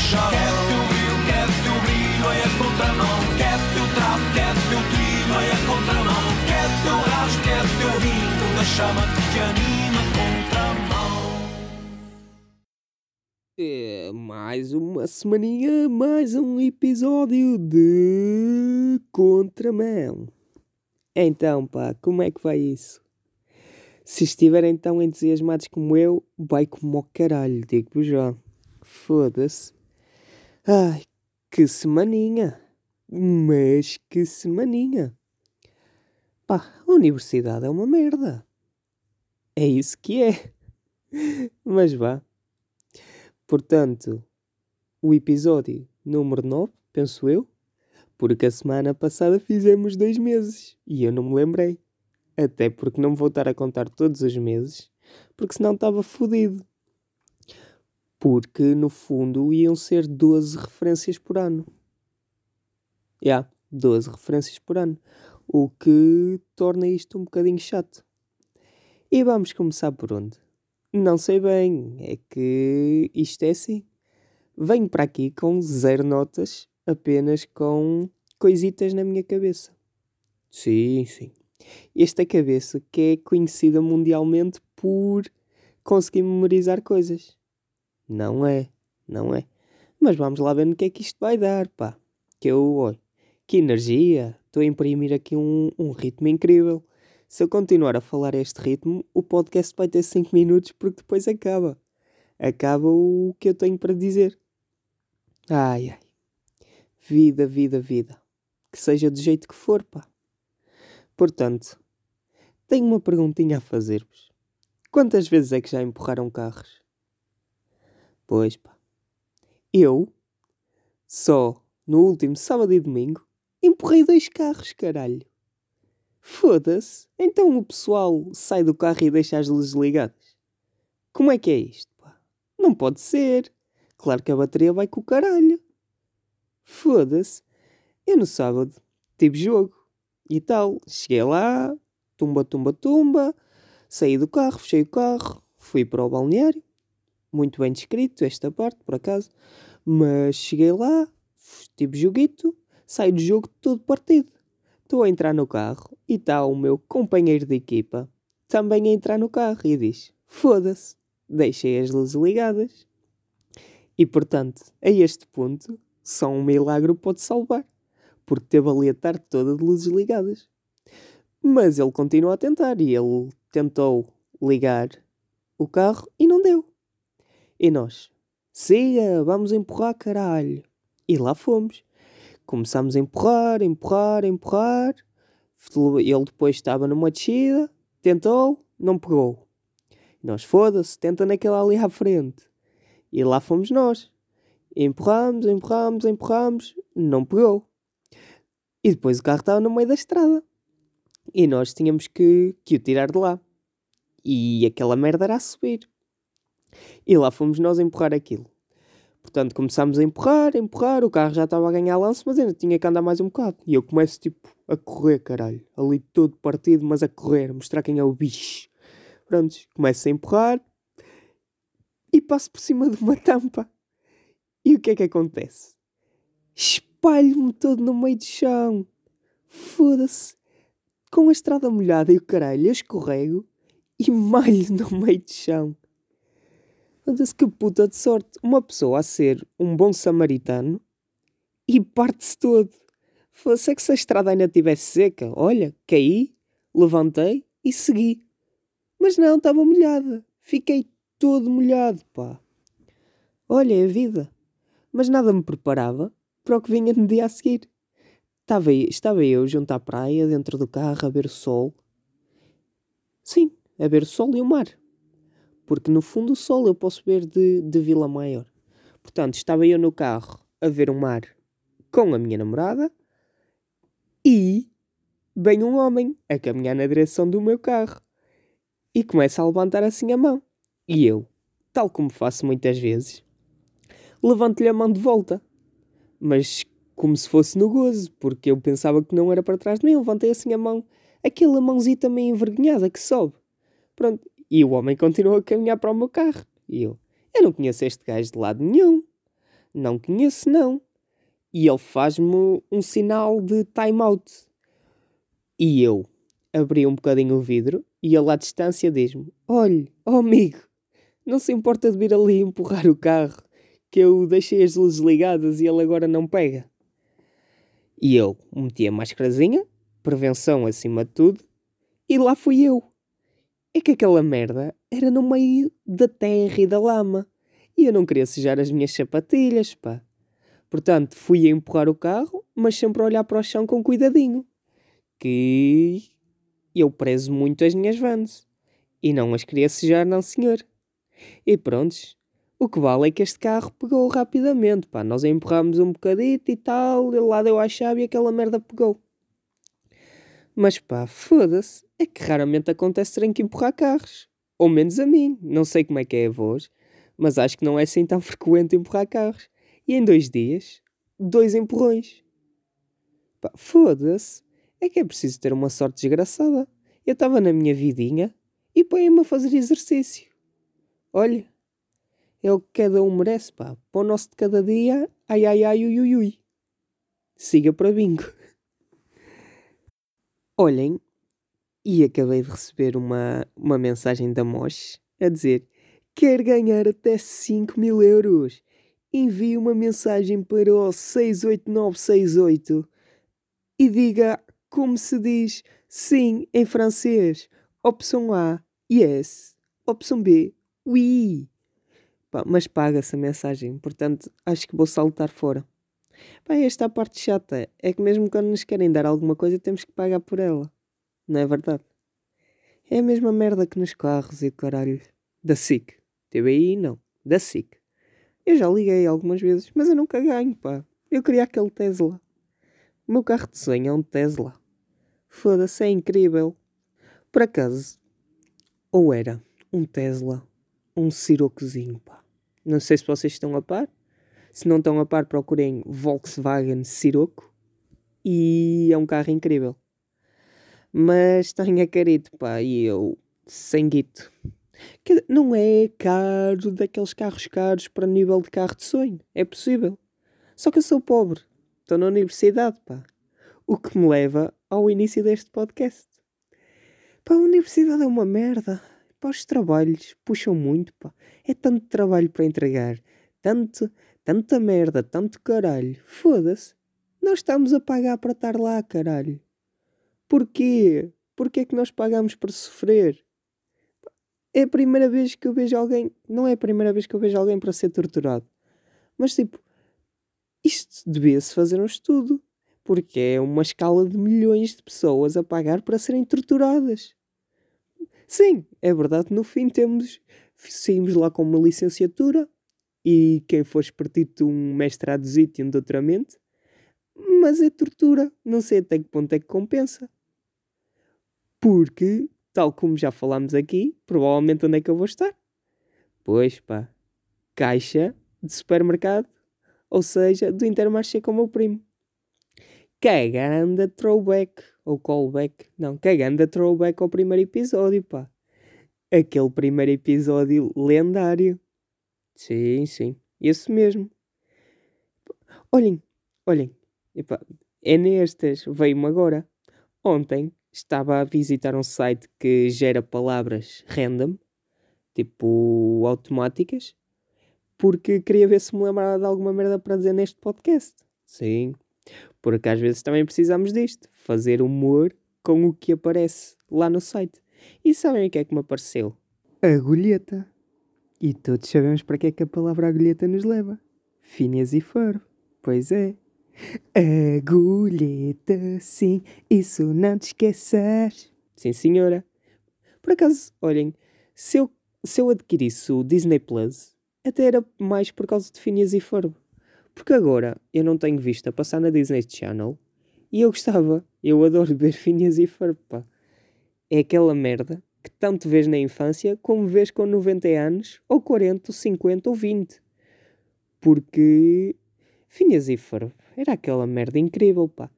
chão. Quer teu brilho, quer teu brilho, é contramão. Quer teu travo, quer teu trilho, é contramão. Quer teu rasgo, quer teu vinho, da chama que te anima, contramão. É, mais uma semaninha, mais um episódio de Contramão. Então, pá, como é que vai isso? Se estiverem tão entusiasmados como eu, vai como o caralho, digo-vos já. Foda-se. Ai, que semaninha. Mas que semaninha. Pá, a universidade é uma merda. É isso que é. Mas vá. Portanto, o episódio número 9, penso eu, porque a semana passada fizemos dois meses e eu não me lembrei. Até porque não vou estar a contar todos os meses, porque senão estava fodido. Porque no fundo iam ser 12 referências por ano. Já, yeah, 12 referências por ano. O que torna isto um bocadinho chato. E vamos começar por onde? Não sei bem, é que isto é assim. Venho para aqui com zero notas, apenas com coisitas na minha cabeça. Sim, sim. Esta cabeça que é conhecida mundialmente por conseguir memorizar coisas. Não é, não é. Mas vamos lá ver no que é que isto vai dar, pá. Que eu, olho, que energia, estou a imprimir aqui um, um ritmo incrível. Se eu continuar a falar este ritmo, o podcast vai ter 5 minutos porque depois acaba. Acaba o que eu tenho para dizer. Ai, ai. Vida, vida, vida. Que seja do jeito que for, pá. Portanto, tenho uma perguntinha a fazer-vos. Quantas vezes é que já empurraram carros? Pois, pá. Eu, só no último sábado e domingo, empurrei dois carros, caralho. Foda-se. Então o pessoal sai do carro e deixa as luzes ligadas. Como é que é isto, pá? Não pode ser. Claro que a bateria vai com o caralho. Foda-se. Eu no sábado tive jogo e tal. Cheguei lá, tumba, tumba, tumba. Saí do carro, fechei o carro, fui para o balneário. Muito bem descrito esta parte, por acaso. Mas cheguei lá, tive joguito, saí do jogo todo partido. Estou a entrar no carro e está o meu companheiro de equipa também a entrar no carro e diz: Foda-se, deixei as luzes ligadas. E portanto, a este ponto, só um milagre pode salvar, porque teve ali a tarde toda de luzes ligadas. Mas ele continua a tentar e ele tentou ligar o carro e não deu. E nós, siga, vamos empurrar caralho. E lá fomos. Começámos a empurrar, empurrar, empurrar. Ele depois estava numa descida, tentou, não pegou. Nós, foda-se, tenta naquela ali à frente. E lá fomos nós. Empurramos, empurramos, empurramos, não pegou. E depois o carro estava no meio da estrada. E nós tínhamos que, que o tirar de lá. E aquela merda era a subir. E lá fomos nós a empurrar aquilo. Portanto, começámos a empurrar, a empurrar, o carro já estava a ganhar lance, mas ainda tinha que andar mais um bocado. E eu começo, tipo, a correr, caralho. Ali todo partido, mas a correr, mostrar quem é o bicho. Pronto, começo a empurrar e passo por cima de uma tampa. E o que é que acontece? Espalho-me todo no meio do chão. Foda-se. Com a estrada molhada e o caralho, eu escorrego e malho no meio do chão. Foda-se que puta de sorte. Uma pessoa a ser um bom samaritano e parte-se todo. Fosse é que se a estrada ainda estivesse seca, olha, caí, levantei e segui. Mas não, estava molhada. Fiquei todo molhado, pá. Olha, é a vida. Mas nada me preparava para o que vinha no dia a seguir. Estava, estava eu junto à praia, dentro do carro, a ver o sol. Sim, a ver o sol e o mar porque no fundo o sol eu posso ver de, de Vila Maior. Portanto, estava eu no carro a ver o mar com a minha namorada e vem um homem a caminhar na direção do meu carro e começa a levantar assim a mão. E eu, tal como faço muitas vezes, levanto-lhe a mão de volta. Mas como se fosse no gozo, porque eu pensava que não era para trás de mim, levantei assim a mão, aquela mãozinha também envergonhada que sobe. Pronto, e o homem continuou a caminhar para o meu carro. E eu, eu não conheço este gajo de lado nenhum. Não conheço, não. E ele faz-me um sinal de time out. E eu abri um bocadinho o vidro e ele à distância diz-me: Olhe, oh amigo, não se importa de vir ali empurrar o carro, que eu deixei as luzes ligadas e ele agora não pega. E eu meti a máscarazinha, prevenção acima de tudo, e lá fui eu. É que aquela merda era no meio da terra e da lama. E eu não queria sujar as minhas sapatilhas, pá. Portanto, fui a empurrar o carro, mas sempre a olhar para o chão com cuidadinho. Que eu prezo muito as minhas vans. E não as queria sujar, não senhor. E prontos, o que vale é que este carro pegou rapidamente, pá. Nós empurramos um bocadito e tal, ele lá deu a chave e aquela merda pegou. Mas pá, foda-se, é que raramente acontece terem que empurrar carros. Ou menos a mim, não sei como é que é a voz, mas acho que não é assim tão frequente empurrar carros. E em dois dias, dois empurrões. Pá, foda-se, é que é preciso ter uma sorte desgraçada. Eu estava na minha vidinha e põe-me a fazer exercício. Olha, é o que cada um merece, pá. Para o nosso de cada dia, ai ai ai ui ui ui. Siga para bingo. Olhem, e acabei de receber uma, uma mensagem da Mosh a dizer: Quer ganhar até 5 mil euros? Envie uma mensagem para o 68968 e diga como se diz sim em francês. Opção A, yes. Opção B, oui. Mas paga-se a mensagem, portanto acho que vou saltar fora. Pá, esta é a parte chata. É que mesmo quando nos querem dar alguma coisa temos que pagar por ela. Não é verdade? É a mesma merda que nos carros e caralho. Da SIC. TBI não. Da SIC. Eu já liguei algumas vezes, mas eu nunca ganho, pá. Eu queria aquele Tesla. O meu carro de sonho é um Tesla. Foda-se, é incrível. Por acaso, ou era um Tesla, um Sirocozinho, pá. Não sei se vocês estão a par. Se não estão a par, procurem Volkswagen Sirocco. E é um carro incrível. Mas tenho a carito, pá, e eu sem guito. Que não é caro daqueles carros caros para nível de carro de sonho. É possível. Só que eu sou pobre. Estou na universidade, pá. O que me leva ao início deste podcast. Pá, a universidade é uma merda. Pá, os trabalhos puxam muito, pá. É tanto trabalho para entregar. Tanto, tanta merda, tanto caralho. Foda-se. Nós estamos a pagar para estar lá, caralho. Porquê? Porquê é que nós pagamos para sofrer? É a primeira vez que eu vejo alguém. Não é a primeira vez que eu vejo alguém para ser torturado. Mas tipo, isto devia-se fazer um estudo. Porque é uma escala de milhões de pessoas a pagar para serem torturadas. Sim, é verdade, no fim temos. Saímos lá com uma licenciatura e quem for espertito um mestrado e um doutoramento. Mas é tortura. Não sei até que ponto é que compensa. Porque tal como já falámos aqui, provavelmente onde é que eu vou estar? Pois pá, caixa de supermercado, ou seja, do Intermarché com o meu primo. Caganda throwback, ou callback, não, caganda throwback ao primeiro episódio, pá. Aquele primeiro episódio lendário. Sim, sim, esse mesmo. Olhem, olhem, é nestas, veio-me agora. Ontem estava a visitar um site que gera palavras random, tipo automáticas, porque queria ver se me lembrava de alguma merda para dizer neste podcast. Sim, porque às vezes também precisamos disto, fazer humor com o que aparece lá no site. E sabem o que é que me apareceu? Agulheta. E todos sabemos para que é que a palavra agulheta nos leva. Finhas e faro. Pois é. Agulheta, sim, isso não te esqueças. Sim, senhora. Por acaso, olhem, se eu, se eu adquirisse o Disney Plus, até era mais por causa de Phineas e Ferb. Porque agora eu não tenho visto a passar na Disney Channel e eu gostava. Eu adoro ver Phineas e Ferb, pá. É aquela merda que tanto vês na infância como vês com 90 anos, ou 40, ou 50, ou 20. Porque Phineas e era aquela merda incrível, pá.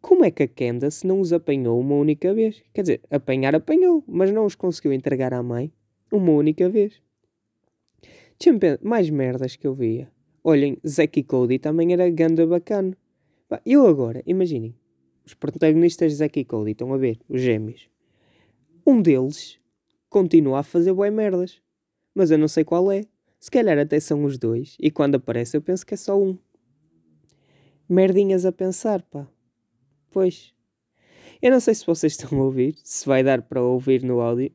Como é que a Candace não os apanhou uma única vez? Quer dizer, apanhar apanhou, mas não os conseguiu entregar à mãe uma única vez. Mais merdas que eu via. olhem, Zack e Cody também era ganda bacana. Eu agora, imaginem, os protagonistas de Zack e Cody, estão a ver, os gêmeos. Um deles continua a fazer boas merdas, mas eu não sei qual é. Se calhar até são os dois, e quando aparece eu penso que é só um. Merdinhas a pensar, pá. Pois. Eu não sei se vocês estão a ouvir, se vai dar para ouvir no áudio,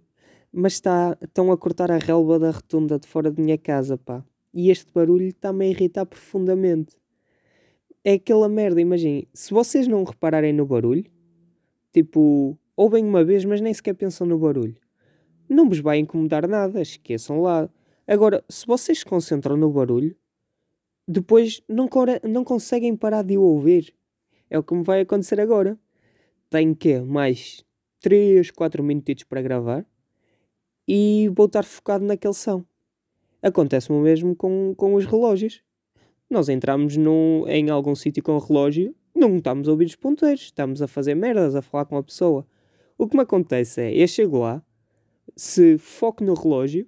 mas está, estão a cortar a relva da rotunda de fora da minha casa, pá. E este barulho está-me a irritar profundamente. É aquela merda, imaginem. Se vocês não repararem no barulho, tipo, ouvem uma vez, mas nem sequer pensam no barulho, não vos vai incomodar nada, esqueçam lá. Agora, se vocês se concentram no barulho, depois não, não conseguem parar de o ouvir. É o que me vai acontecer agora. Tenho que mais 3, 4 minutos para gravar e vou estar focado naquele som. Acontece-me o mesmo com, com os relógios. Nós entramos em algum sítio com relógio, não estamos a ouvir os ponteiros, estamos a fazer merdas, a falar com a pessoa. O que me acontece é, eu chego lá, se foco no relógio,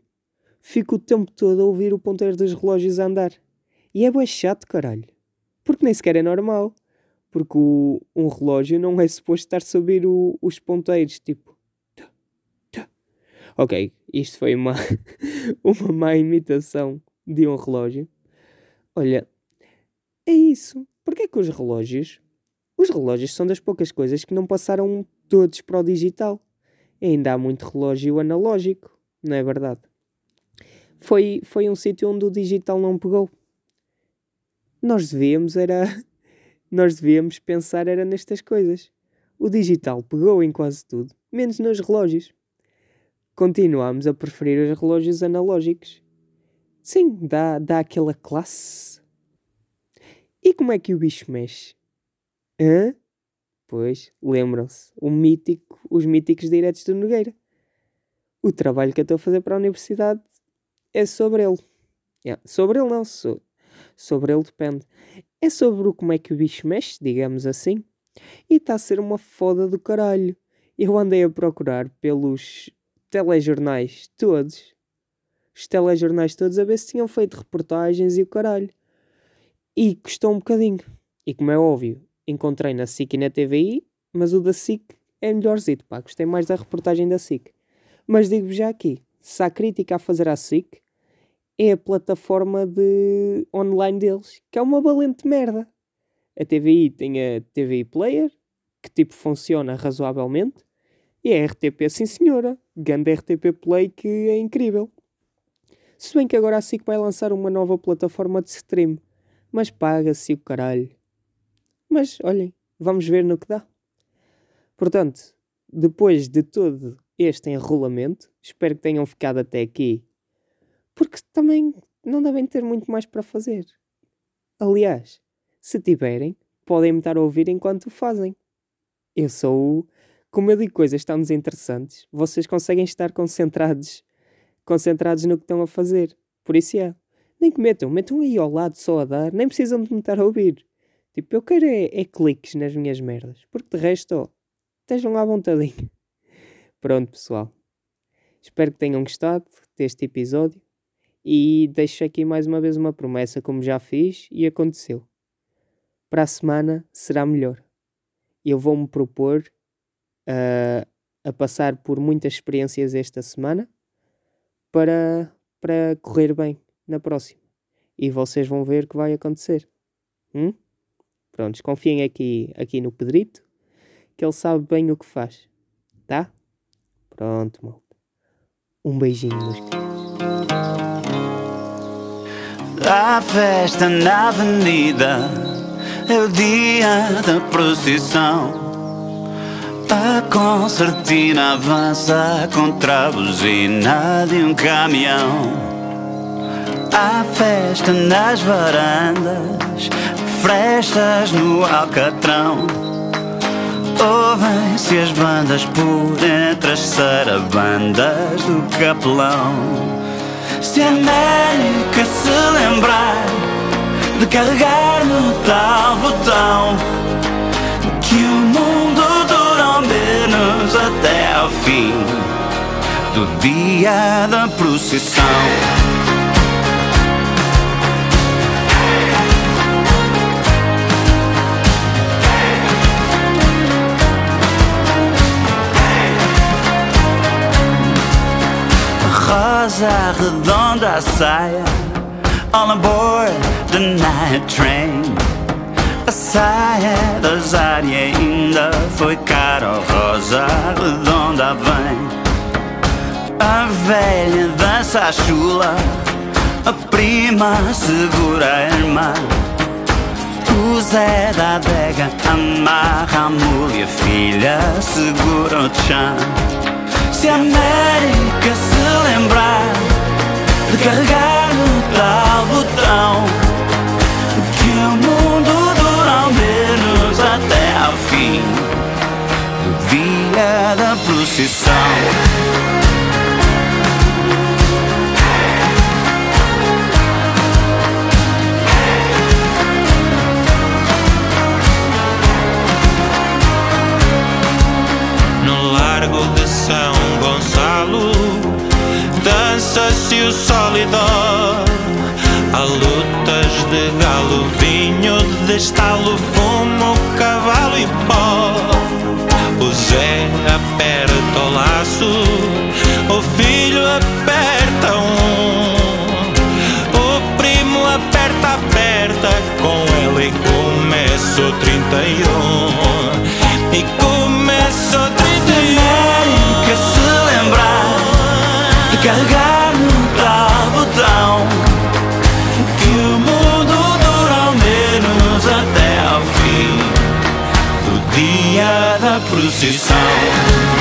fico o tempo todo a ouvir o ponteiro dos relógios a andar. E é bem chato, caralho. Porque nem sequer é normal. Porque o, um relógio não é suposto estar a ouvir o, os ponteiros, tipo. Ok, isto foi uma, uma má imitação de um relógio. Olha, é isso. Porquê que os relógios. Os relógios são das poucas coisas que não passaram todos para o digital. ainda há muito relógio analógico, não é verdade? Foi, foi um sítio onde o digital não pegou. Nós devíamos era. Nós devíamos pensar era nestas coisas. O digital pegou em quase tudo, menos nos relógios continuamos a preferir os relógios analógicos. Sim, dá, dá aquela classe. E como é que o bicho mexe? Hã? Pois, lembram-se, o mítico, os míticos diretos do Nogueira. O trabalho que eu estou a fazer para a universidade é sobre ele. Yeah, sobre ele não, so, sobre ele depende. É sobre o como é que o bicho mexe, digamos assim. E está a ser uma foda do caralho. Eu andei a procurar pelos telejornais todos, os telejornais todos, a ver se tinham feito reportagens e o caralho. E custou um bocadinho. E como é óbvio, encontrei na SIC e na TVI, mas o da SIC é melhorzito, pá. Gostei mais da reportagem da SIC. Mas digo-vos já aqui, se há crítica a fazer à SIC, é a plataforma de online deles, que é uma valente merda. A TVI tem a TVI Player, que tipo funciona razoavelmente, e a RTP, sim senhora, Ganda RTP Play que é incrível. Se bem que agora a SIC vai lançar uma nova plataforma de stream, mas paga-se o caralho. Mas olhem, vamos ver no que dá. Portanto, depois de todo este enrolamento, espero que tenham ficado até aqui, porque também não devem ter muito mais para fazer. Aliás, se tiverem, podem me estar a ouvir enquanto o fazem. Eu sou o como eu digo coisas tão desinteressantes, vocês conseguem estar concentrados, concentrados no que estão a fazer. Por isso é. Nem que metam, metam aí ao lado só a dar, nem precisam de me estar a ouvir. Tipo, eu quero é, é cliques nas minhas merdas, porque de resto, ó, estejam à vontadinho. Pronto, pessoal. Espero que tenham gostado deste episódio e deixo aqui mais uma vez uma promessa, como já fiz e aconteceu. Para a semana será melhor. Eu vou-me propor a, a passar por muitas experiências esta semana para, para correr bem na próxima. E vocês vão ver que vai acontecer. Hum? Prontos, confiem aqui, aqui no Pedrito, que ele sabe bem o que faz. Tá? Pronto, malta. Um beijinho, queridos. A festa na avenida é o dia da procissão. A concertina avança contra a buzina de um caminhão. Há festa nas varandas, frestas no alcatrão. Ouvem-se as bandas por entre as sarabandas do capelão. Se América se lembrar de carregar no tal botão, que o mundo menos até ao fim do dia da procissão. Rosa redonda saia All aboard the night train. A saia das áreas ainda foi cara Rosa redonda vem. A velha dança a chula A prima segura a irmã. O Zé da adega amarra a mulher, filha segura o chão. Se a América se lembrar de carregar no tal botão, que o mundo dura ao menos até ao fim do dia da procissão. Dança-se o sólidor Há lutas de galo, vinho de estalo, fumo, cavalo e pó. O Zé aperta o laço, o filho aperta um. O primo aperta, aperta, com ele começa o 31 E começa botão Que o mundo dura ao menos até ao fim Do dia da procissão